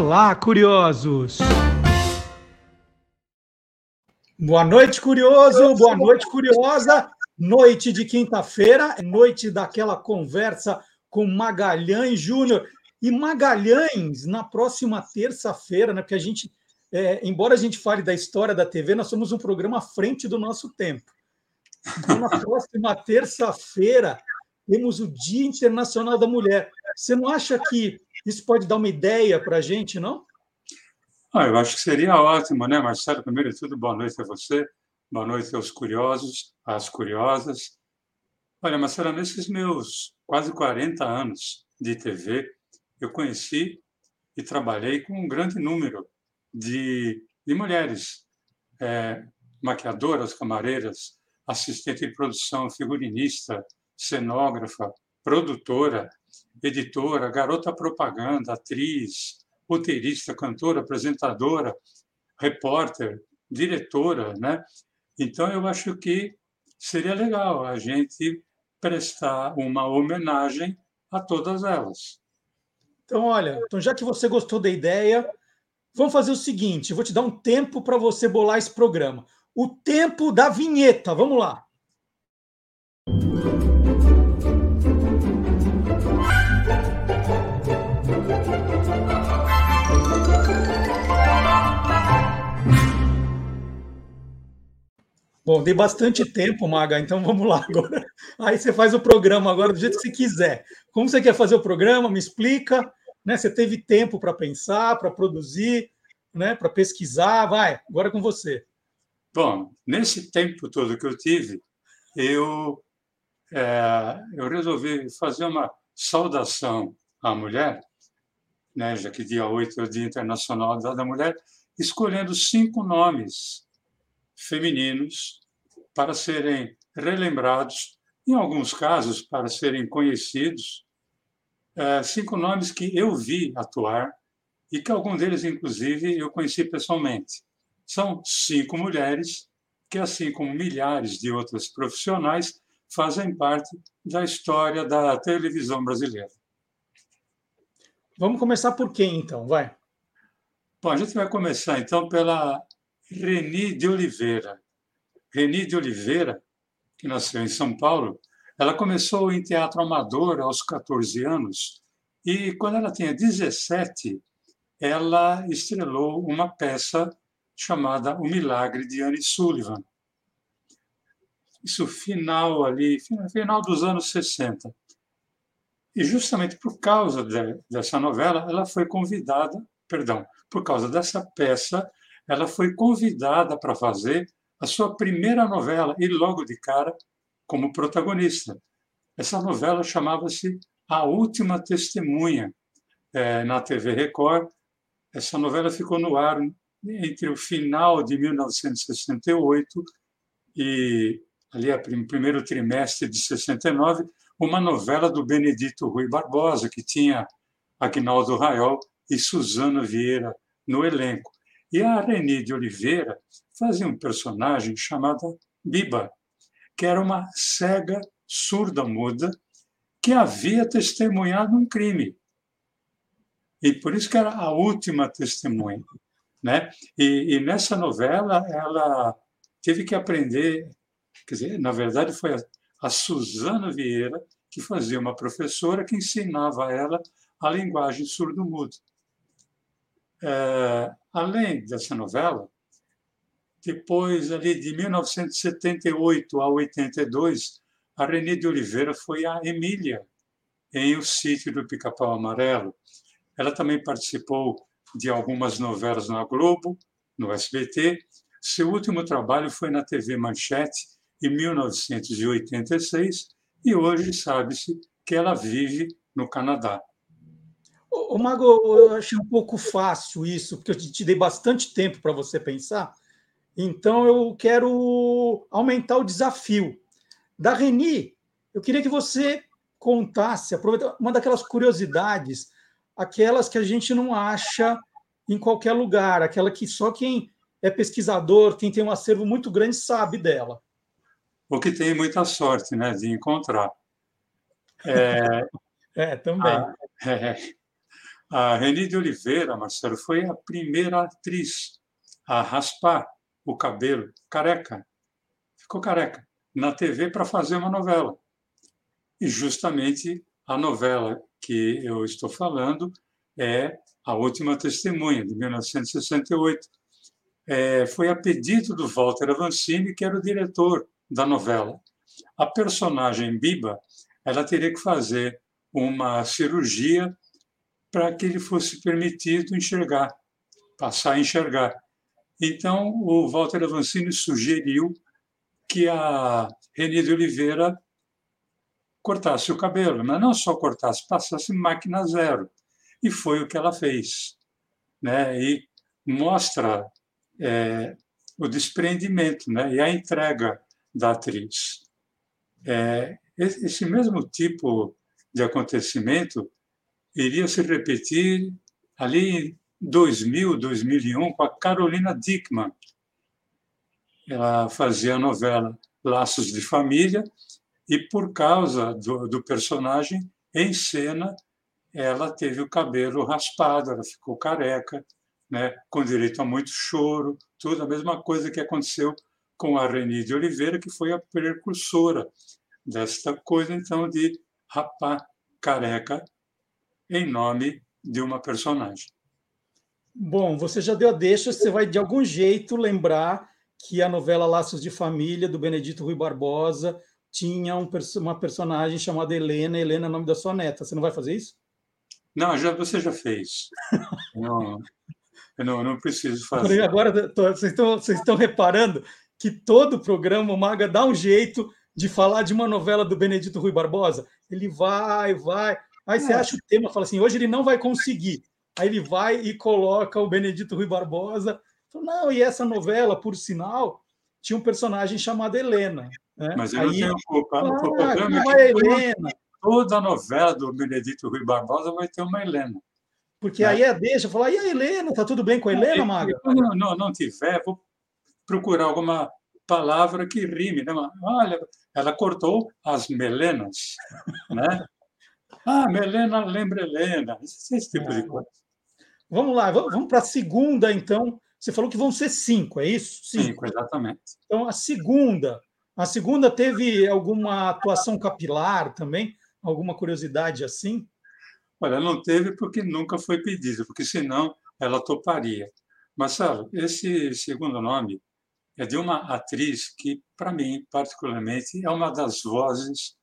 Olá, curiosos! Boa noite, curioso! Boa noite, curiosa! Noite de quinta-feira, noite daquela conversa com Magalhães Júnior. E Magalhães, na próxima terça-feira, né? Porque a gente, é, embora a gente fale da história da TV, nós somos um programa à frente do nosso tempo. Então, na próxima terça-feira, temos o Dia Internacional da Mulher. Você não acha que isso pode dar uma ideia para a gente, não? Ah, eu acho que seria ótimo, né, Marcelo? Primeiro de tudo, boa noite a você, boa noite aos curiosos, às curiosas. Olha, Marcelo, nesses meus quase 40 anos de TV, eu conheci e trabalhei com um grande número de, de mulheres, é, maquiadoras, camareiras, assistente de produção, figurinista, cenógrafa, produtora, editora, garota propaganda, atriz, roteirista, cantora, apresentadora, repórter, diretora, né? Então eu acho que seria legal a gente prestar uma homenagem a todas elas. Então, olha, então já que você gostou da ideia, vamos fazer o seguinte: vou te dar um tempo para você bolar esse programa. O tempo da vinheta. Vamos lá. Bom, dei bastante tempo, Maga, então vamos lá agora. Aí você faz o programa agora do jeito que você quiser. Como você quer fazer o programa? Me explica. Né? Você teve tempo para pensar, para produzir, né? para pesquisar. Vai, agora é com você. Bom, nesse tempo todo que eu tive, eu, é, eu resolvi fazer uma saudação à mulher, né? já que dia 8 é o Dia Internacional da Mulher, escolhendo cinco nomes femininos para serem relembrados, em alguns casos, para serem conhecidos. É, cinco nomes que eu vi atuar e que algum deles, inclusive, eu conheci pessoalmente. São cinco mulheres que, assim como milhares de outras profissionais, fazem parte da história da televisão brasileira. Vamos começar por quem, então? Vai. Bom, a gente vai começar, então, pela Reni de Oliveira. Reni de Oliveira, que nasceu em São Paulo, ela começou em teatro amador aos 14 anos e, quando ela tinha 17, ela estrelou uma peça chamada O Milagre de Anne Sullivan. Isso final ali, final dos anos 60. E justamente por causa de, dessa novela, ela foi convidada, perdão, por causa dessa peça, ela foi convidada para fazer a sua primeira novela e logo de cara como protagonista. Essa novela chamava-se A Última Testemunha, é, na TV Record. Essa novela ficou no ar entre o final de 1968 e ali o primeiro trimestre de 69, uma novela do Benedito Rui Barbosa, que tinha Agnaldo Raiol e Suzana Vieira no elenco. E a Reni de Oliveira fazia um personagem chamado Biba, que era uma cega surda-muda que havia testemunhado um crime. E por isso que era a última testemunha. Né? E, e nessa novela, ela teve que aprender, quer dizer, na verdade, foi a, a Suzana Vieira que fazia uma professora que ensinava a ela a linguagem surdo-muda. É, além dessa novela, depois ali de 1978 a 82, a Renée de Oliveira foi a Emília em O Sítio do Pica-Pau Amarelo. Ela também participou de algumas novelas na Globo, no SBT. Seu último trabalho foi na TV Manchete, em 1986, e hoje sabe-se que ela vive no Canadá. O Mago, eu achei um pouco fácil isso, porque eu te dei bastante tempo para você pensar. Então eu quero aumentar o desafio. Da Reni, eu queria que você contasse, uma daquelas curiosidades, aquelas que a gente não acha em qualquer lugar, aquela que só quem é pesquisador, quem tem um acervo muito grande sabe dela. O que tem muita sorte, né, de encontrar. É, é também. A, é, A Reni de Oliveira, Marcelo, foi a primeira atriz a raspar o cabelo careca. Ficou careca na TV para fazer uma novela. E justamente a novela que eu estou falando é A Última Testemunha, de 1968. É, foi a pedido do Walter Avancini, que era o diretor da novela. A personagem Biba, ela teria que fazer uma cirurgia para que ele fosse permitido enxergar, passar a enxergar. Então, o Walter Avancini sugeriu que a Reni de Oliveira cortasse o cabelo, mas não só cortasse, passasse máquina zero. E foi o que ela fez. Né? E mostra é, o desprendimento né? e a entrega da atriz. É, esse mesmo tipo de acontecimento iria se repetir ali em 2000, 2001, com a Carolina Dickman. Ela fazia a novela Laços de Família e, por causa do, do personagem, em cena, ela teve o cabelo raspado, ela ficou careca, né, com direito a muito choro, tudo a mesma coisa que aconteceu com a Reni de Oliveira, que foi a precursora desta coisa, então, de rapar careca em nome de uma personagem. Bom, você já deu a deixa, você vai de algum jeito lembrar que a novela Laços de Família, do Benedito Rui Barbosa, tinha um, uma personagem chamada Helena. Helena é o nome da sua neta. Você não vai fazer isso? Não, já, você já fez. não, eu não, não preciso fazer. Agora, tô, vocês, estão, vocês estão reparando que todo programa o Maga dá um jeito de falar de uma novela do Benedito Rui Barbosa. Ele vai, vai. Aí você é. acha o tema, fala assim, hoje ele não vai conseguir. Aí ele vai e coloca o Benedito Rui Barbosa. Não, e essa novela, por sinal, tinha um personagem chamado Helena. Né? Mas eu Aí, não tenho culpa. Ah, o problema é que Helena. toda novela do Benedito Rui Barbosa vai ter uma Helena. Porque né? aí é deixa, falar, e a Helena, tá tudo bem com a Helena, Maga? Não, não, não tiver, vou procurar alguma palavra que rime. Né? Olha, ela cortou as melenas, né? Ah, Melena lembra Helena, esse tipo de coisa. Vamos lá, vamos para a segunda, então. Você falou que vão ser cinco, é isso? Cinco. cinco, exatamente. Então, a segunda. A segunda teve alguma atuação capilar também? Alguma curiosidade assim? Olha, não teve porque nunca foi pedido, porque senão ela toparia. Marcelo, esse segundo nome é de uma atriz que, para mim, particularmente, é uma das vozes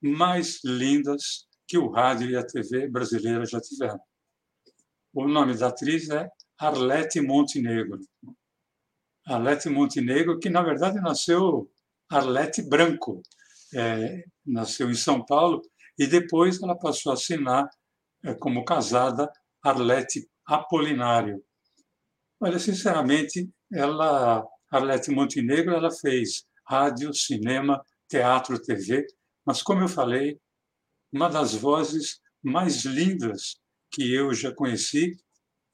mais lindas que o rádio e a TV brasileira já tiveram. O nome da atriz é Arlete Montenegro. Arlete Montenegro, que na verdade nasceu Arlete Branco, é, nasceu em São Paulo e depois ela passou a assinar é, como casada Arlete Apolinário. Olha, sinceramente, ela, Arlete Montenegro, ela fez rádio, cinema, teatro, TV, mas como eu falei, uma das vozes mais lindas que eu já conheci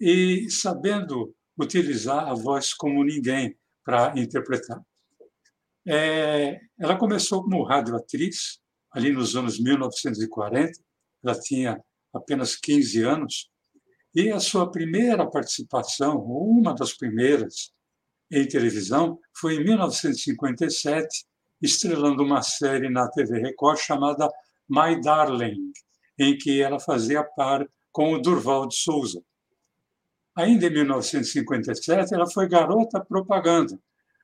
e sabendo utilizar a voz como ninguém para interpretar. É, ela começou como radioatriz, ali nos anos 1940, ela tinha apenas 15 anos, e a sua primeira participação, uma das primeiras em televisão, foi em 1957, estrelando uma série na TV Record chamada My Darling, em que ela fazia par com o Durval de Souza. Ainda em 1957, ela foi garota propaganda,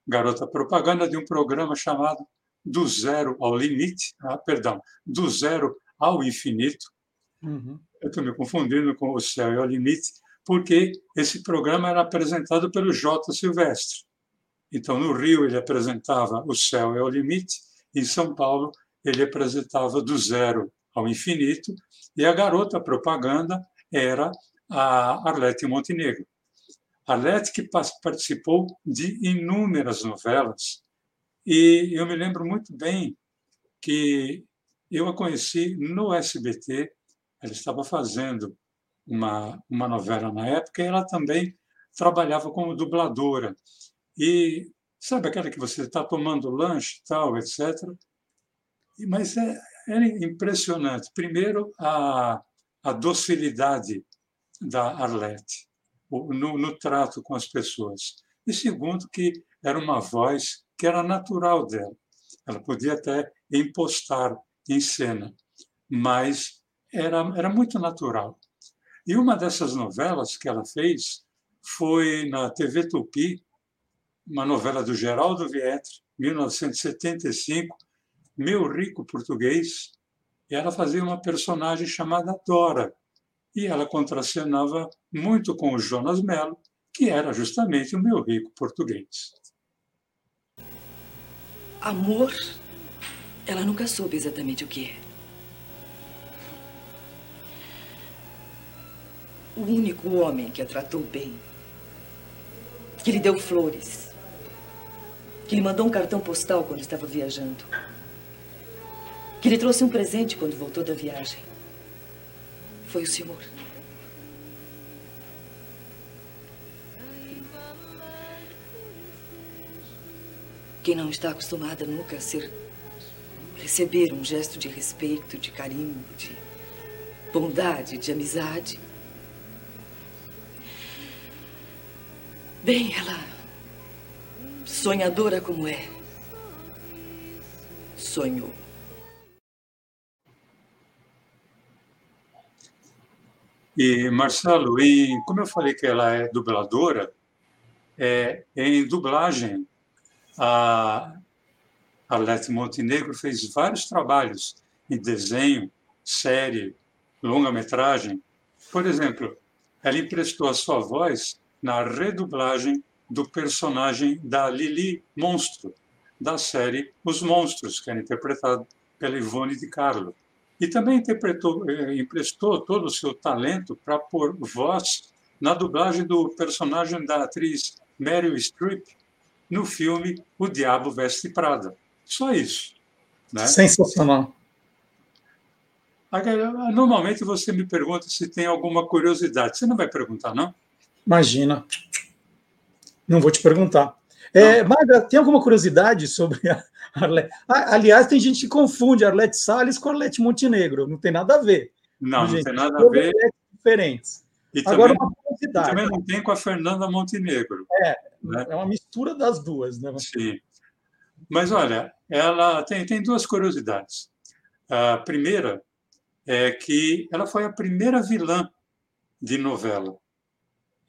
garota propaganda de um programa chamado Do Zero ao Limite, ah, perdão, Do Zero ao Infinito. Uhum. Eu estou me confundindo com O Céu e ao Limite, porque esse programa era apresentado pelo J. Silvestre. Então, no Rio, ele apresentava O Céu é o Limite, em São Paulo, ele apresentava do zero ao infinito, e a garota propaganda era a Arlete Montenegro. Arlete que participou de inúmeras novelas, e eu me lembro muito bem que eu a conheci no SBT, ela estava fazendo uma, uma novela na época, e ela também trabalhava como dubladora. E sabe aquela que você está tomando lanche, tal, etc. Mas é, é impressionante. Primeiro, a, a docilidade da Arlette, no, no trato com as pessoas. E segundo, que era uma voz que era natural dela. Ela podia até impostar em cena, mas era, era muito natural. E uma dessas novelas que ela fez foi na TV Tupi, uma novela do Geraldo Vietre, 1975, Meu Rico Português, ela fazia uma personagem chamada Dora, e ela contracenava muito com o Jonas Mello, que era justamente o meu rico português. Amor, ela nunca soube exatamente o que é. O único homem que a tratou bem, que lhe deu flores, que lhe mandou um cartão postal quando estava viajando, que lhe trouxe um presente quando voltou da viagem, foi o senhor. Quem não está acostumada nunca a ser receber um gesto de respeito, de carinho, de bondade, de amizade. Bem, ela, sonhadora como é, sonhou. E, Marcelo, e como eu falei que ela é dubladora, é, em dublagem, a Arlete Montenegro fez vários trabalhos em desenho, série, longa-metragem. Por exemplo, ela emprestou a sua voz na redublagem do personagem da Lili Monstro, da série Os Monstros, que era interpretado pela Ivone de Carlo. E também interpretou, eh, emprestou todo o seu talento para pôr voz na dublagem do personagem da atriz Meryl Streep no filme O Diabo Veste Prada. Só isso. Né? Sensacional. Normalmente você me pergunta se tem alguma curiosidade. Você não vai perguntar, não? Imagina. Não vou te perguntar. É, Maga, tem alguma curiosidade sobre a Arlete? Aliás, tem gente que confunde Arlete Salles com Arlete Montenegro. Não tem nada a ver. Não, gente. não tem nada a ver. Diferentes. E Agora, também, uma curiosidade. também não tem com a Fernanda Montenegro. É, né? é uma mistura das duas. Né? Sim. Mas, olha, ela tem, tem duas curiosidades. A primeira é que ela foi a primeira vilã de novela.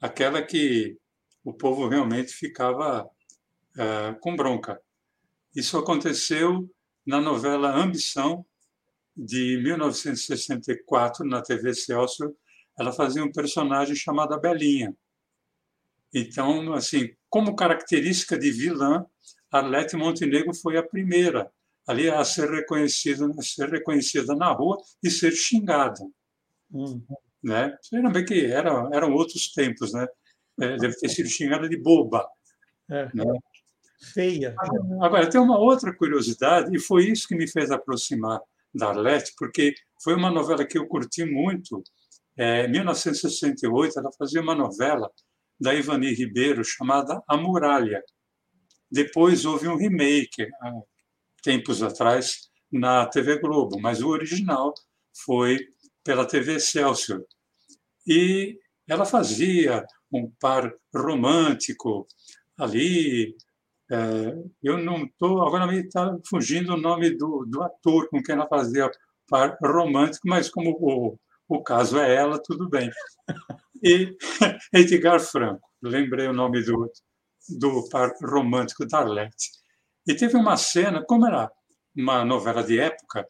Aquela que o povo realmente ficava uh, com bronca. Isso aconteceu na novela Ambição, de 1964, na TV Celso. Ela fazia um personagem chamado Belinha. Então, assim, como característica de vilã, Arlete Montenegro foi a primeira ali a ser reconhecida, a ser reconhecida na rua e ser xingada. Uhum. Né? Você lembra que era, eram outros tempos, né? É, deve ter sido xingada de boba. É. Né? Feia. Agora, tem uma outra curiosidade, e foi isso que me fez aproximar da Arlete, porque foi uma novela que eu curti muito. É, em 1968, ela fazia uma novela da Ivani Ribeiro chamada A Muralha. Depois houve um remake, há tempos atrás, na TV Globo, mas o original foi pela TV Excelsior. E ela fazia um par romântico ali. É, eu não estou. Agora me está fugindo o nome do, do ator com quem ela fazia par romântico, mas como o, o caso é ela, tudo bem. E Edgar Franco, lembrei o nome do, do par romântico da Arlette. E teve uma cena, como era uma novela de época,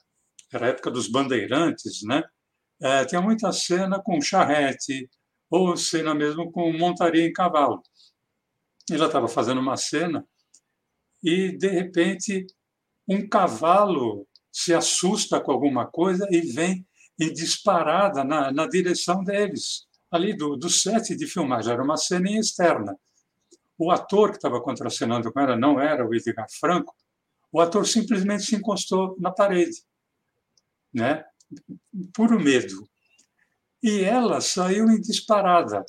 era a época dos bandeirantes, né? É, tinha muita cena com charrete, ou cena mesmo com montaria em cavalo. Ela estava fazendo uma cena e, de repente, um cavalo se assusta com alguma coisa e vem em disparada na, na direção deles, ali do, do set de filmagem. Era uma cena externa. O ator que estava contracenando com ela não era o Edgar Franco, o ator simplesmente se encostou na parede, né? puro medo. E ela saiu em disparada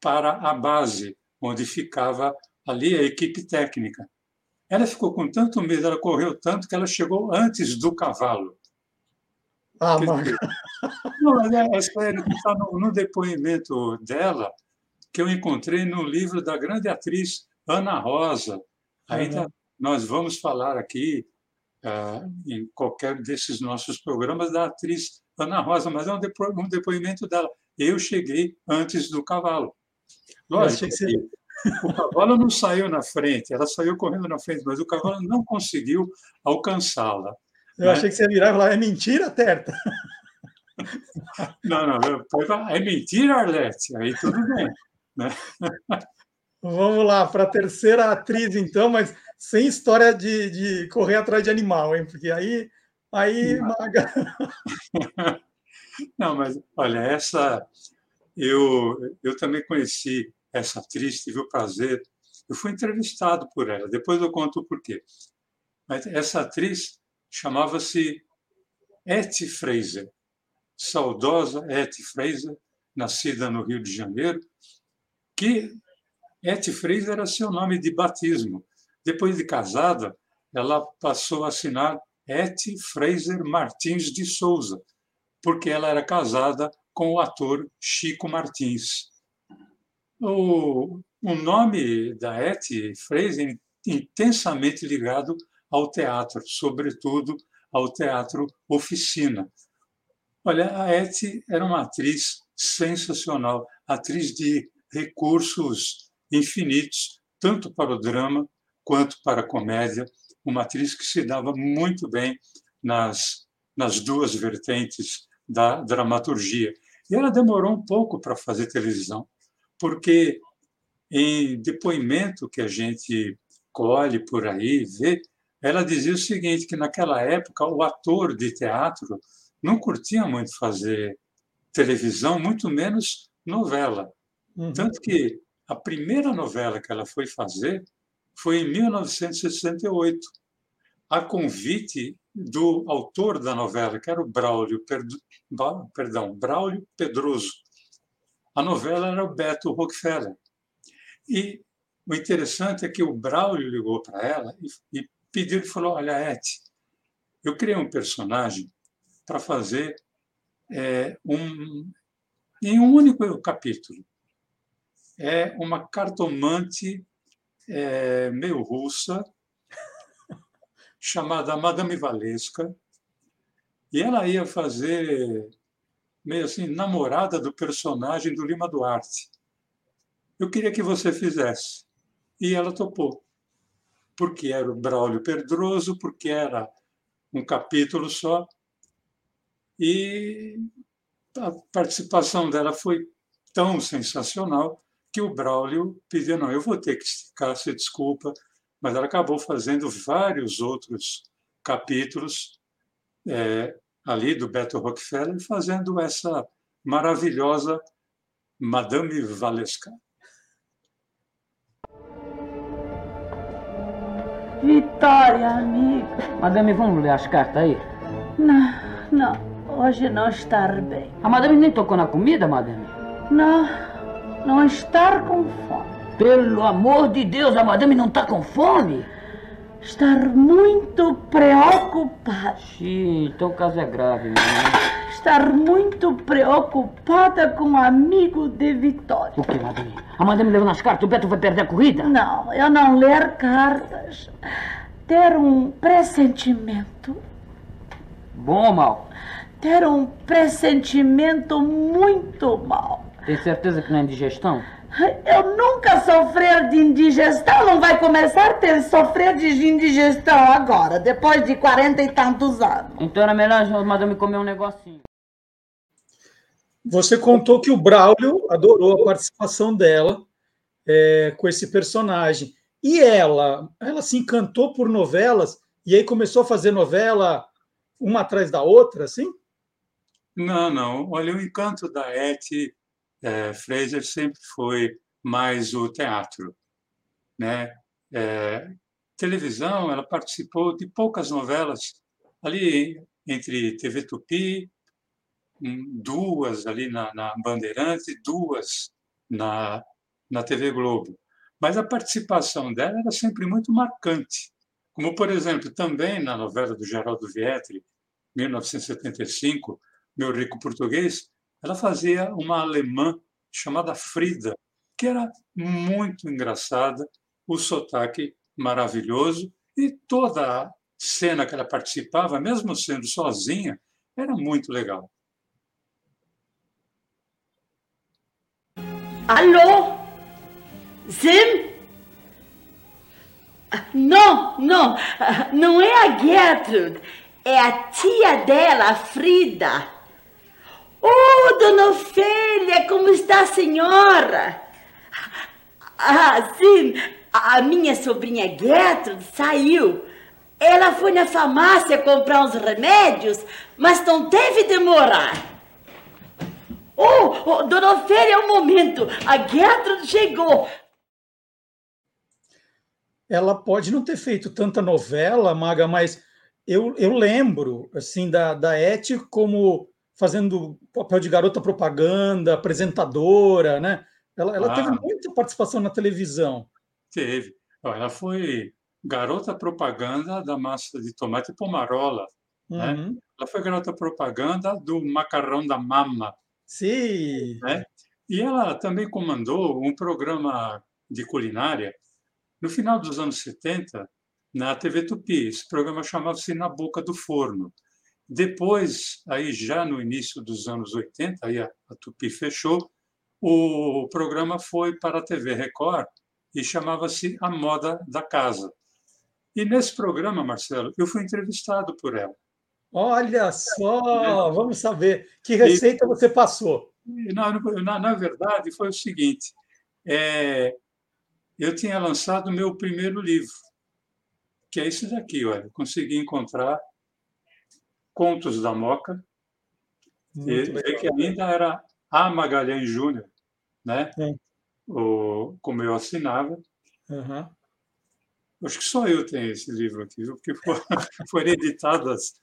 para a base, onde ficava ali a equipe técnica. Ela ficou com tanto medo, ela correu tanto que ela chegou antes do cavalo. Ah, Maga. Não, é, é sério, está no, no depoimento dela, que eu encontrei no livro da grande atriz Ana Rosa. Ainda uhum. nós vamos falar aqui, uh, em qualquer desses nossos programas, da atriz Ana Rosa, mas é um, depo um depoimento dela. Eu cheguei antes do cavalo. Lógico, que o cavalo não saiu na frente, ela saiu correndo na frente, mas o cavalo não conseguiu alcançá-la. Eu né? achei que você e falar, é mentira, Terta? Não, não, é mentira, Arlete, aí tudo bem. Né? Vamos lá, para a terceira atriz, então, mas sem história de, de correr atrás de animal, hein? Porque aí, aí não. Maga. Não, mas olha, essa eu, eu também conheci essa atriz, tive o prazer. Eu fui entrevistado por ela, depois eu conto o porquê. Mas essa atriz chamava-se Etty Fraser, saudosa Etty Fraser, nascida no Rio de Janeiro, que Etty Fraser era seu nome de batismo. Depois de casada, ela passou a assinar Etty Fraser Martins de Souza, porque ela era casada com o ator Chico Martins. O, o nome da Etty Fraser intensamente ligado ao teatro, sobretudo ao teatro oficina. Olha, a Etty era uma atriz sensacional, atriz de recursos infinitos, tanto para o drama quanto para a comédia, uma atriz que se dava muito bem nas, nas duas vertentes da dramaturgia. E ela demorou um pouco para fazer televisão, porque em depoimento que a gente colhe por aí, vê, ela dizia o seguinte, que naquela época o ator de teatro não curtia muito fazer televisão, muito menos novela. Uhum. Tanto que a primeira novela que ela foi fazer foi em 1968, a convite do autor da novela, que era o Braulio, perdão, Braulio Pedroso. A novela era o Beto Rockefeller. E o interessante é que o Braulio ligou para ela e, e pediu e falou: Olha, Eti, eu criei um personagem para fazer é, um, em um único capítulo é uma cartomante é, meio russa, chamada Madame Valesca, e ela ia fazer meio assim, namorada do personagem do Lima Duarte. Eu queria que você fizesse. E ela topou. Porque era o Braulio Pedroso, porque era um capítulo só. E a participação dela foi tão sensacional que o Braulio pediu, não, eu vou ter que esticar, se desculpa, mas ela acabou fazendo vários outros capítulos é, ali do Beto Rockefeller, fazendo essa maravilhosa Madame Valesca. Vitória, amiga. Madame, vamos ler as cartas aí? Não, não. Hoje não está bem. A madame nem tocou na comida, madame? Não não estar com fome. Pelo amor de Deus, a madame não está com fome? Estar muito preocupada. Sim, então o caso é grave, né? Estar muito preocupada com um amigo de Vitória. O que, madame? A madame levou nas cartas, o Beto vai perder a corrida? Não, eu não ler cartas. Ter um pressentimento. Bom ou mal? Ter um pressentimento muito mal. Tem certeza que não é indigestão? Eu nunca sofrer de indigestão, não vai começar a ter sofrer de indigestão agora, depois de quarenta e tantos anos. Então era melhor a madame comer um negocinho. Você contou que o Braulio adorou a participação dela é, com esse personagem. E ela, ela se encantou por novelas e aí começou a fazer novela uma atrás da outra, assim? Não, não. Olha, o encanto da Eti é, Fraser sempre foi mais o teatro, né? É, televisão, ela participou de poucas novelas ali entre TV Tupi, duas ali na, na Bandeirante, duas na, na TV Globo. Mas a participação dela era sempre muito marcante. Como, por exemplo, também na novela do Geraldo Vietri, 1975, Meu Rico Português, ela fazia uma alemã chamada Frida, que era muito engraçada, o sotaque maravilhoso e toda a cena que ela participava, mesmo sendo sozinha, era muito legal. Alô? Sim? Não, não, não é a Gertrude, é a tia dela, a Frida. Oh, dona Ofélia, como está a senhora? Ah, sim, a minha sobrinha Gertrude saiu. Ela foi na farmácia comprar uns remédios, mas não teve demorar. Oh, oh dona Ofélia, um momento. A Gertrude chegou. Ela pode não ter feito tanta novela, Maga, mas eu, eu lembro assim da, da Eti como fazendo papel de garota propaganda, apresentadora, né? Ela, ela ah, teve muita participação na televisão. Teve. Ela foi garota propaganda da massa de tomate pomarola. Né? Uhum. Né? Ela foi garota propaganda do macarrão da mama. Sim. Né? E ela também comandou um programa de culinária no final dos anos 70 na TV Tupi. Esse programa chamava-se Na Boca do Forno. Depois, aí já no início dos anos 80, aí a, a Tupi fechou, o programa foi para a TV Record e chamava-se A Moda da Casa. E nesse programa, Marcelo, eu fui entrevistado por ela. Olha só, vamos saber que receita e, você passou. Na, na, na, verdade, foi o seguinte: é, eu tinha lançado meu primeiro livro, que é esse daqui, olha. Consegui encontrar Contos da Moca, e que ainda era a Magalhães Júnior, né? É. O, como eu assinava. Uhum. Acho que só eu tenho esse livro aqui, porque foram editadas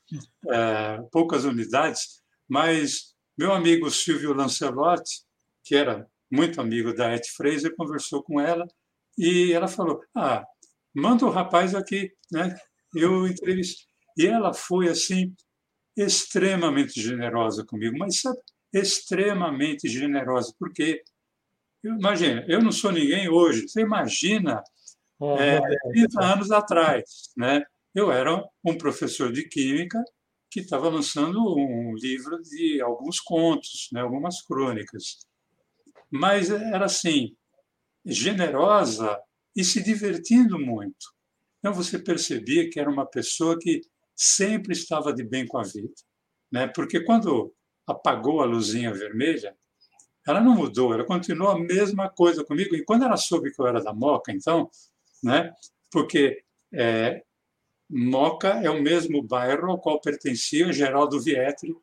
é, poucas unidades, mas meu amigo Silvio Lancelotti, que era muito amigo da Et Fraser, conversou com ela e ela falou: Ah, manda o rapaz aqui, né? Eu entrevistei. E ela foi assim extremamente generosa comigo, mas sabe, extremamente generosa, porque imagina, eu não sou ninguém hoje. Você imagina oh, é, 30 anos atrás, né? Eu era um professor de química que estava lançando um livro de alguns contos, né, algumas crônicas. Mas era assim, generosa e se divertindo muito. Então você percebia que era uma pessoa que sempre estava de bem com a vida, né? Porque quando apagou a luzinha vermelha, ela não mudou, ela continuou a mesma coisa comigo. E quando ela soube que eu era da Moca, então, né? Porque é, Moca é o mesmo bairro ao qual pertencia Geraldo Vietri,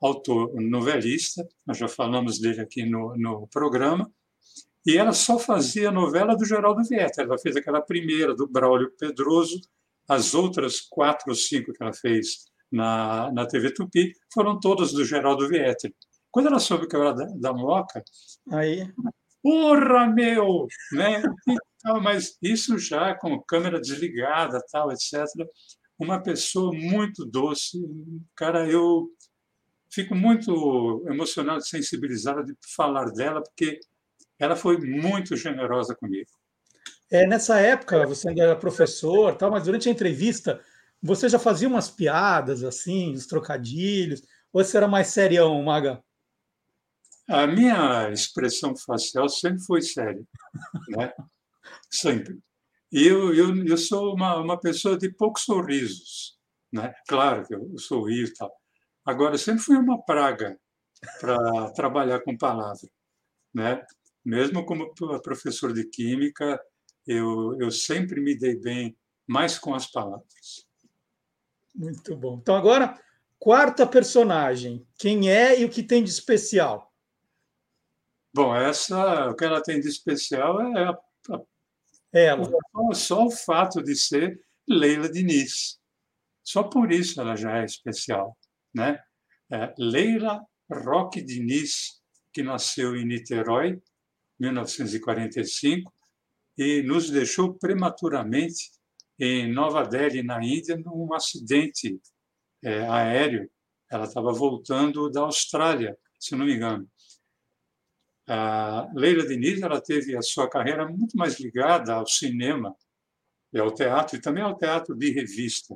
autor novelista, nós já falamos dele aqui no, no programa, e ela só fazia novela do Geraldo Vietri. Ela fez aquela primeira do Braulio Pedroso, as outras quatro ou cinco que ela fez na, na TV Tupi foram todas do Geraldo Vietri. Quando ela soube que eu era da, da Moca, aí, porra, meu! Né? Então, mas isso já com câmera desligada, tal, etc. Uma pessoa muito doce. Cara, eu fico muito emocionado, sensibilizado de falar dela, porque ela foi muito generosa comigo. É, nessa época, você ainda era professor, tal, mas durante a entrevista, você já fazia umas piadas, assim, os trocadilhos, ou você era mais serião, Maga? A minha expressão facial sempre foi séria, né? sempre. E eu, eu, eu sou uma, uma pessoa de poucos sorrisos, né? Claro que eu sorrio e tal. Agora, sempre fui uma praga para trabalhar com palavra, né? Mesmo como professor de química, eu, eu sempre me dei bem mais com as palavras. Muito bom. Então, agora, quarta personagem. Quem é e o que tem de especial? Bom, essa, o que ela tem de especial é a, a, ela. Só, só o fato de ser Leila Diniz. Só por isso ela já é especial. Né? É Leila Roque Diniz, que nasceu em Niterói, 1945, e nos deixou prematuramente em Nova Delhi, na Índia, num acidente é, aéreo, ela estava voltando da Austrália, se não me engano. A Leila Diniz ela teve a sua carreira muito mais ligada ao cinema e ao teatro, e também ao teatro de revista.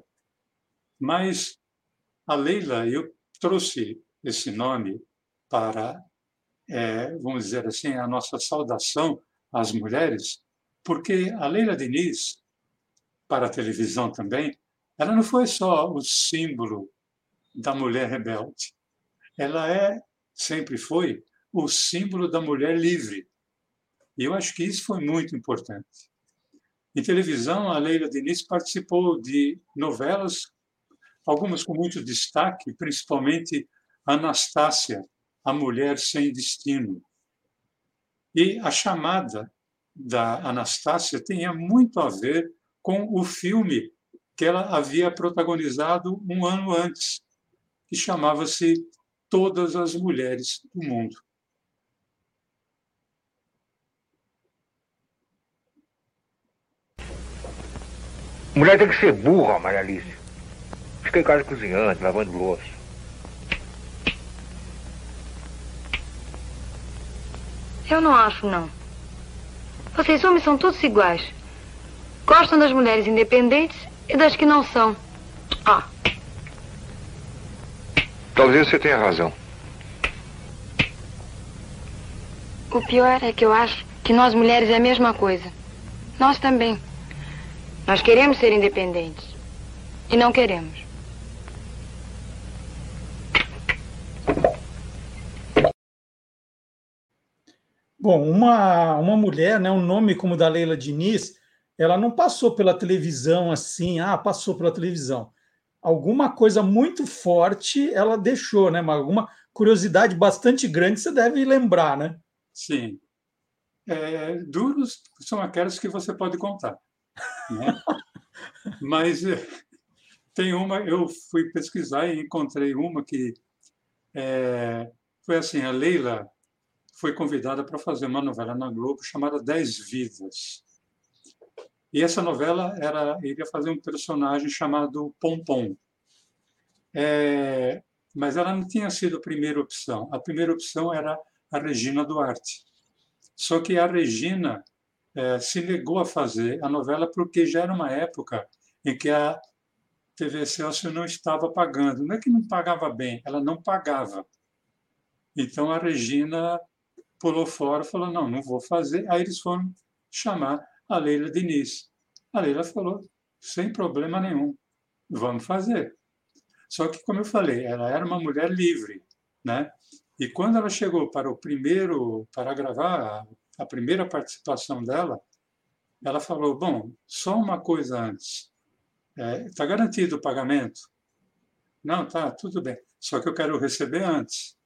Mas a Leila, eu trouxe esse nome para, é, vamos dizer assim, a nossa saudação às mulheres, porque a Leila Diniz, para a televisão também, ela não foi só o símbolo da mulher rebelde. Ela é, sempre foi, o símbolo da mulher livre. E eu acho que isso foi muito importante. Em televisão, a Leila Diniz participou de novelas, algumas com muito destaque, principalmente Anastácia, a mulher sem destino. E a chamada da Anastácia tinha muito a ver com o filme que ela havia protagonizado um ano antes, que chamava-se Todas as Mulheres do Mundo. Mulher tem que ser burra, Maria Alice. Fica em casa cozinhando, lavando louça. Eu não acho, não. Vocês homens são todos iguais. Gostam das mulheres independentes e das que não são. Ah. Talvez você tenha razão. O pior é que eu acho que nós mulheres é a mesma coisa. Nós também. Nós queremos ser independentes. E não queremos. Bom, uma, uma mulher, né, um nome como o da Leila Diniz, ela não passou pela televisão assim, ah, passou pela televisão. Alguma coisa muito forte ela deixou, né? Mas alguma curiosidade bastante grande você deve lembrar, né? Sim. É, duros são aquelas que você pode contar. Né? Mas eh, tem uma, eu fui pesquisar e encontrei uma que é, foi assim: a Leila foi convidada para fazer uma novela na Globo chamada Dez Vidas. E essa novela era iria fazer um personagem chamado Pompom. É, mas ela não tinha sido a primeira opção. A primeira opção era a Regina Duarte. Só que a Regina é, se negou a fazer a novela porque já era uma época em que a TV Celso não estava pagando. Não é que não pagava bem, ela não pagava. Então a Regina pulou fora falou: não, não vou fazer. Aí eles foram chamar a Leila Diniz. A Leila falou: sem problema nenhum, vamos fazer. Só que, como eu falei, ela era uma mulher livre, né? E quando ela chegou para o primeiro, para gravar a primeira participação dela, ela falou: Bom, só uma coisa antes. Está é, tá garantido o pagamento? Não, tá, tudo bem. Só que eu quero receber antes.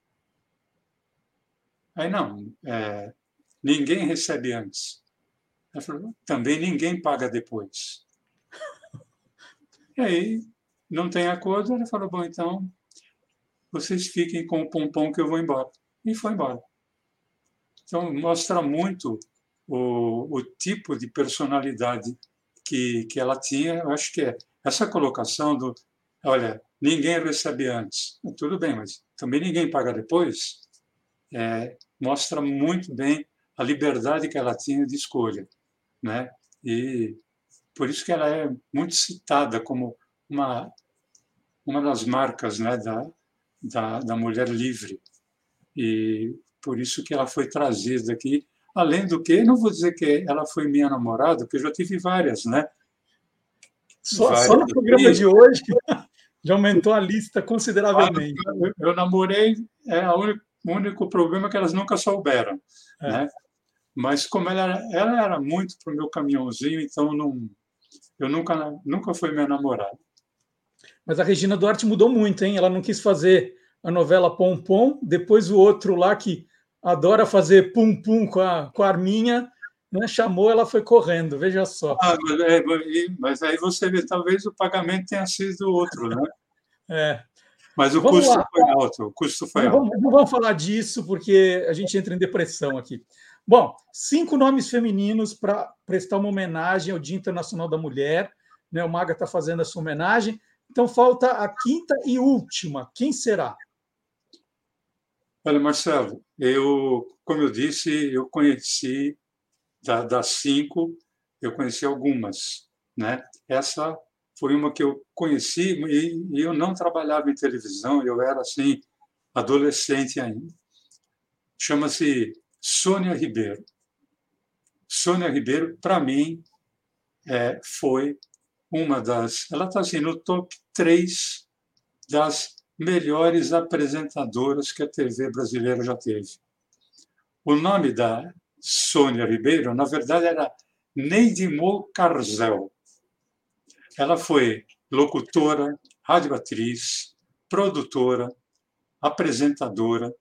Aí não, é, ninguém recebe antes. Ela falou: também ninguém paga depois. E aí, não tem acordo, ela falou: bom, então vocês fiquem com o pompom que eu vou embora. E foi embora. Então, mostra muito o, o tipo de personalidade que, que ela tinha. Eu acho que é essa colocação do, olha, ninguém recebe antes. Tudo bem, mas também ninguém paga depois. É, mostra muito bem a liberdade que ela tinha de escolha, né? E por isso que ela é muito citada como uma uma das marcas, né, da, da, da mulher livre. E por isso que ela foi trazida aqui. Além do que, não vou dizer que ela foi minha namorada, porque eu já tive várias, né? Só, várias. só no programa de hoje já aumentou a lista consideravelmente. Eu, eu namorei, é a única, o único problema é que elas nunca souberam, é. né? Mas como ela era, ela era muito para o meu caminhãozinho, então não, eu nunca, nunca fui minha namorada. Mas a Regina Duarte mudou muito, hein? Ela não quis fazer a novela Pom Pom, depois o outro lá que adora fazer pum pum com a, com a Arminha, né? chamou, ela foi correndo, veja só. Ah, mas, é, mas, aí você vê, talvez o pagamento tenha sido outro, né? É. Mas o vamos custo lá. foi alto, o custo foi não, alto. Vamos, não vamos falar disso, porque a gente entra em depressão aqui. Bom, cinco nomes femininos para prestar uma homenagem ao Dia Internacional da Mulher. Né? O Maga está fazendo essa homenagem. Então falta a quinta e última. Quem será? Olha, Marcelo, eu, como eu disse, eu conheci da, das cinco, eu conheci algumas, né? Essa foi uma que eu conheci e, eu não trabalhava em televisão, eu era assim adolescente ainda. Chama-se Sônia Ribeiro. Sônia Ribeiro, para mim, é, foi uma das. Ela está assim, no top 3 das melhores apresentadoras que a TV brasileira já teve. O nome da Sônia Ribeiro, na verdade, era Neidimo Carzel. Ela foi locutora, radioatriz, produtora, apresentadora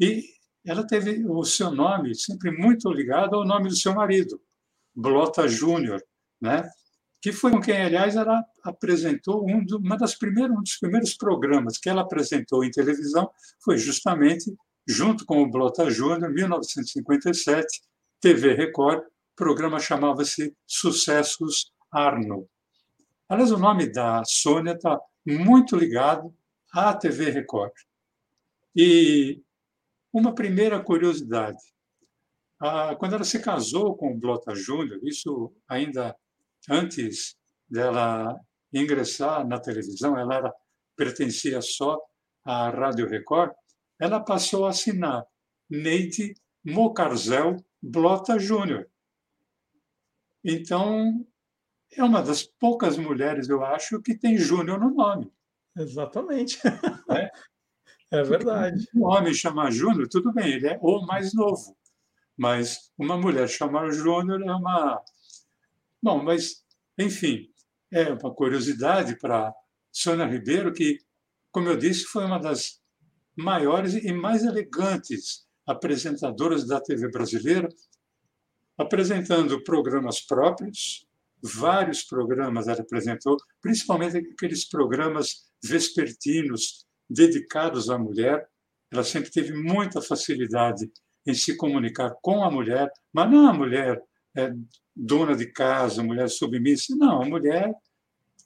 e ela teve o seu nome sempre muito ligado ao nome do seu marido, Blota Júnior, né? que foi com quem, aliás, ela apresentou um, do, uma das um dos primeiros programas que ela apresentou em televisão foi justamente, junto com o Blota Júnior, em 1957, TV Record, o programa chamava-se Sucessos Arno. Aliás, o nome da Sônia está muito ligado à TV Record. E uma primeira curiosidade. Quando ela se casou com o Blota Júnior, isso ainda antes dela ingressar na televisão, ela era, pertencia só à Rádio Record, ela passou a assinar Neide Mocarzel Blota Júnior. Então, é uma das poucas mulheres, eu acho, que tem Júnior no nome. Exatamente. É, é verdade. Um homem chamar Júnior, tudo bem, ele é o mais novo. Mas uma mulher chamar Júnior é uma Bom, mas, enfim, é uma curiosidade para Sônia Ribeiro, que, como eu disse, foi uma das maiores e mais elegantes apresentadoras da TV brasileira, apresentando programas próprios, vários programas ela apresentou, principalmente aqueles programas vespertinos dedicados à mulher. Ela sempre teve muita facilidade em se comunicar com a mulher, mas não a mulher é, dona de casa, mulher submissa. Não, a mulher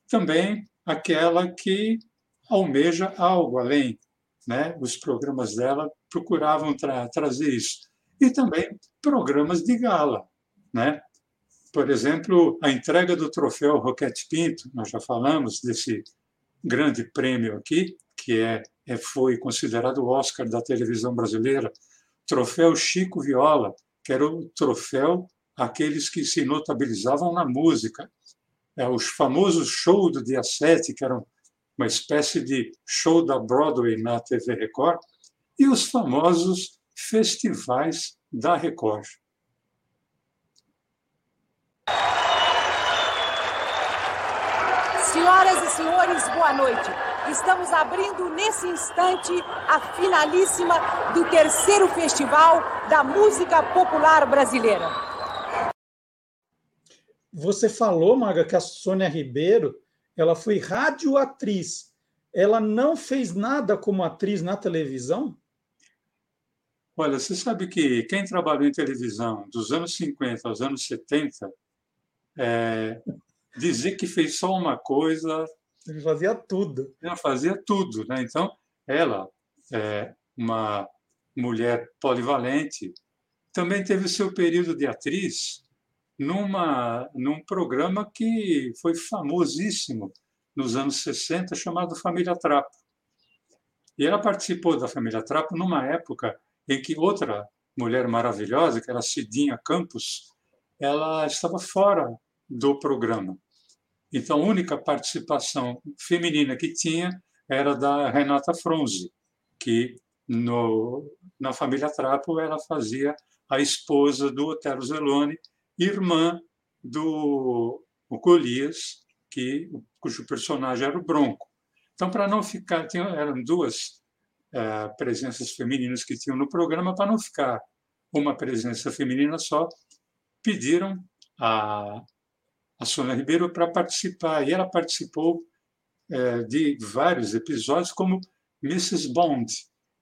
também aquela que almeja algo além. Né? Os programas dela procuravam tra trazer isso. E também programas de gala. Né? Por exemplo, a entrega do troféu Roquete Pinto, nós já falamos desse grande prêmio aqui, que é, é foi considerado o Oscar da televisão brasileira, troféu Chico Viola, que era o troféu aqueles que se notabilizavam na música. É, os famosos shows do dia 7, que eram uma espécie de show da Broadway na TV Record, e os famosos festivais da Record. Senhoras e senhores, boa noite. Estamos abrindo nesse instante a finalíssima do terceiro Festival da Música Popular Brasileira. Você falou, Maga, que a Sônia Ribeiro ela foi radioatriz. Ela não fez nada como atriz na televisão? Olha, você sabe que quem trabalhou em televisão dos anos 50 aos anos 70, é, dizer que fez só uma coisa. Ele fazia tudo. Ela fazia tudo. Né? Então, ela, é uma mulher polivalente, também teve seu período de atriz numa, num programa que foi famosíssimo nos anos 60, chamado Família Trapo. E ela participou da Família Trapo numa época em que outra mulher maravilhosa, que era Cidinha Campos, ela estava fora do programa. Então, a única participação feminina que tinha era da Renata Fronzi, que no, na família Trapo ela fazia a esposa do Otero Zeloni, irmã do Golias, que, cujo personagem era o Bronco. Então, para não ficar, tinha, eram duas é, presenças femininas que tinham no programa, para não ficar uma presença feminina só, pediram a, a Sônia Ribeiro para participar. E ela participou é, de vários episódios, como Mrs. Bond,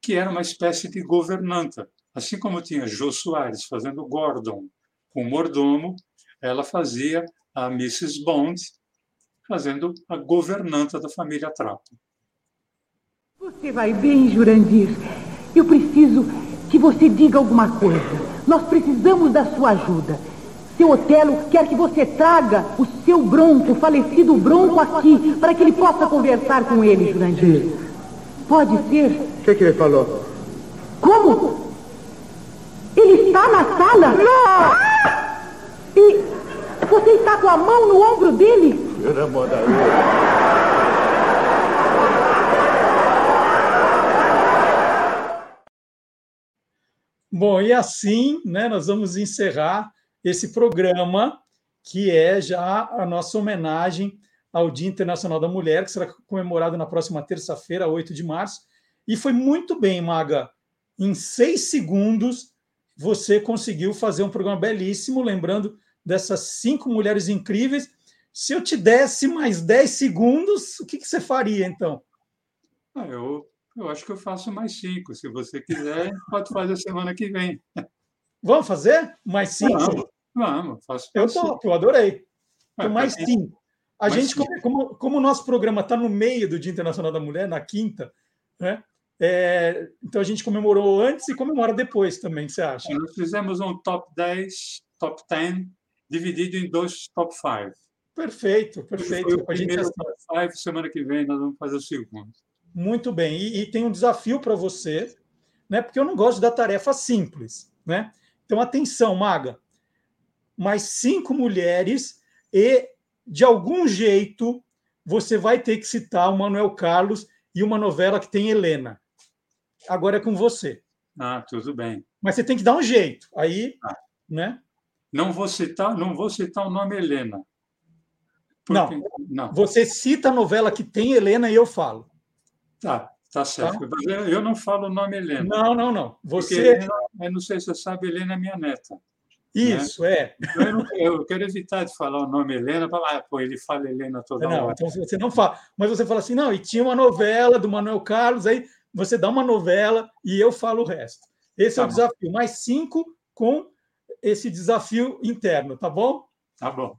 que era uma espécie de governanta. Assim como tinha Jô Soares fazendo Gordon o mordomo, ela fazia a Mrs. Bond, fazendo a governanta da família Trapo. Você vai bem, Jurandir. Eu preciso que você diga alguma coisa. Nós precisamos da sua ajuda. Seu Otelo quer que você traga o seu bronco, o falecido bronco, aqui, para que ele possa conversar com ele, Jurandir. Pode ser? O que, que ele falou? Como? Ele está na sala? Não! E você está com a mão no ombro dele? Bom, e assim, né, nós vamos encerrar esse programa, que é já a nossa homenagem ao Dia Internacional da Mulher, que será comemorado na próxima terça-feira, 8 de março. E foi muito bem, Maga. Em seis segundos, você conseguiu fazer um programa belíssimo, lembrando dessas cinco mulheres incríveis. Se eu te desse mais dez segundos, o que, que você faria, então? Ah, eu, eu acho que eu faço mais cinco. Se você quiser, pode fazer semana que vem. Vamos fazer? Mais cinco? Vamos, vamos. Faço eu topo, eu adorei. É, Então, mais pra cinco. A mais gente, cinco. como, o nosso programa está no meio do Dia Internacional da Mulher, na quinta, né? É, então a gente comemorou antes e comemora depois também, você acha? Nós fizemos um top 10, top 10, dividido em dois top 5. Perfeito, Foi perfeito. o A gente primeiro top 5, semana que vem nós vamos fazer o segundo. Muito bem. E, e tem um desafio para você, né? Porque eu não gosto da tarefa simples, né? Então, atenção, Maga. Mais cinco mulheres e, de algum jeito, você vai ter que citar o Manuel Carlos e uma novela que tem Helena. Agora é com você. Ah, tudo bem. Mas você tem que dar um jeito. Aí, Ah. né? Não vou citar, não vou citar o nome Helena. Não. Não, Você cita a novela que tem Helena e eu falo. tá, tá certo. Mas eu, não falo o nome Helena. Não, não, não. Porque Você. Helena, eu não sei se você sabe, Helena é minha neta. Isso, é. Então, eu, não- eu quero evitar de falar o nome Helena, para ah, pô, ele fala Helena toda Não, hora. então você não fala. Mas você fala assim, não, e tinha uma novela do Manuel Carlos, aí você dá uma novela e eu falo o resto. Esse é Tá o bom. desafio. Mais cinco com esse desafio interno, tá bom? Tá bom.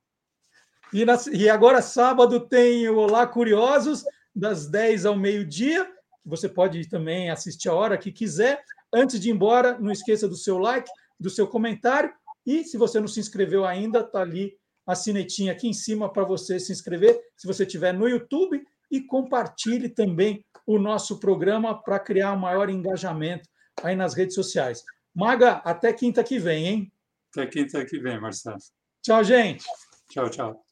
E, na- e agora, sábado, tem o Olá Curiosos, das 10 ao meio-dia. Você pode também assistir a hora que quiser. Antes de ir embora, não esqueça do seu like, do seu comentário. E se você não se inscreveu ainda, está ali a sinetinha aqui em cima para você se inscrever, se você estiver no YouTube. E compartilhe também o nosso programa para criar um maior engajamento aí nas redes sociais. Maga, até quinta que vem, hein? Até quinta que vem, Marcelo. Tchau, gente. Tchau, tchau.